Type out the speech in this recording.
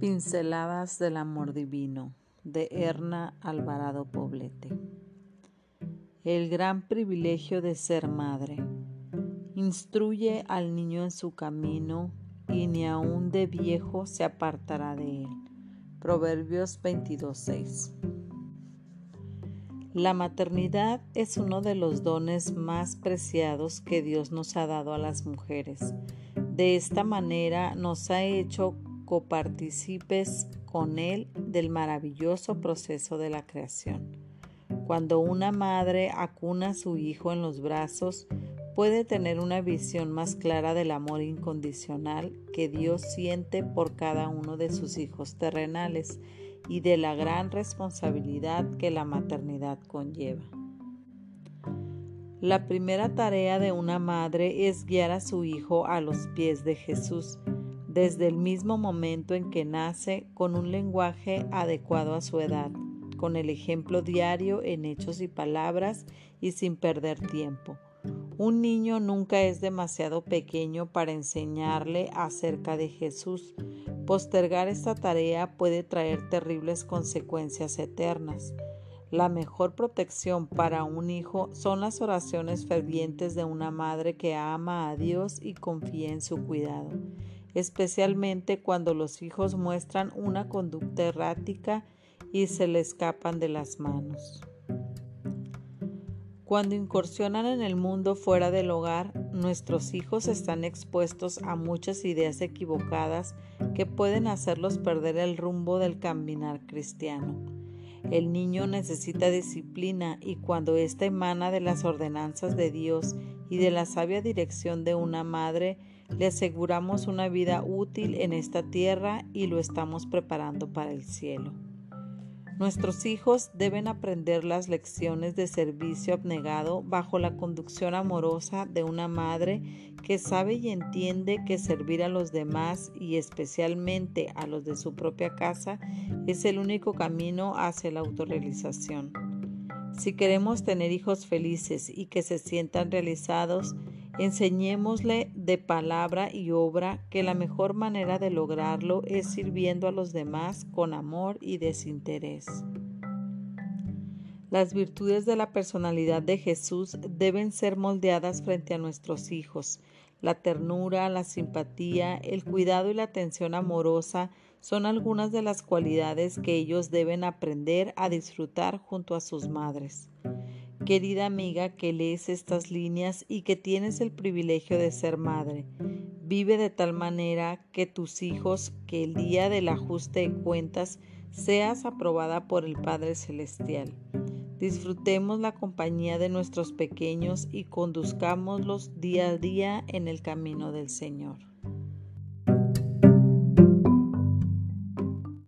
Pinceladas del Amor Divino de Erna Alvarado Poblete. El gran privilegio de ser madre. Instruye al niño en su camino y ni aun de viejo se apartará de él. Proverbios 22.6. La maternidad es uno de los dones más preciados que Dios nos ha dado a las mujeres. De esta manera nos ha hecho coparticipes con Él del maravilloso proceso de la creación. Cuando una madre acuna a su hijo en los brazos, puede tener una visión más clara del amor incondicional que Dios siente por cada uno de sus hijos terrenales y de la gran responsabilidad que la maternidad conlleva. La primera tarea de una madre es guiar a su hijo a los pies de Jesús, desde el mismo momento en que nace con un lenguaje adecuado a su edad, con el ejemplo diario en hechos y palabras y sin perder tiempo. Un niño nunca es demasiado pequeño para enseñarle acerca de Jesús. Postergar esta tarea puede traer terribles consecuencias eternas. La mejor protección para un hijo son las oraciones fervientes de una madre que ama a Dios y confía en su cuidado especialmente cuando los hijos muestran una conducta errática y se le escapan de las manos. Cuando incursionan en el mundo fuera del hogar, nuestros hijos están expuestos a muchas ideas equivocadas que pueden hacerlos perder el rumbo del caminar cristiano. El niño necesita disciplina y cuando ésta emana de las ordenanzas de Dios y de la sabia dirección de una madre, le aseguramos una vida útil en esta tierra y lo estamos preparando para el cielo. Nuestros hijos deben aprender las lecciones de servicio abnegado bajo la conducción amorosa de una madre que sabe y entiende que servir a los demás y especialmente a los de su propia casa es el único camino hacia la autorrealización. Si queremos tener hijos felices y que se sientan realizados, Enseñémosle de palabra y obra que la mejor manera de lograrlo es sirviendo a los demás con amor y desinterés. Las virtudes de la personalidad de Jesús deben ser moldeadas frente a nuestros hijos. La ternura, la simpatía, el cuidado y la atención amorosa son algunas de las cualidades que ellos deben aprender a disfrutar junto a sus madres. Querida amiga que lees estas líneas y que tienes el privilegio de ser madre, vive de tal manera que tus hijos, que el día del ajuste de cuentas seas aprobada por el Padre Celestial. Disfrutemos la compañía de nuestros pequeños y conduzcámoslos día a día en el camino del Señor.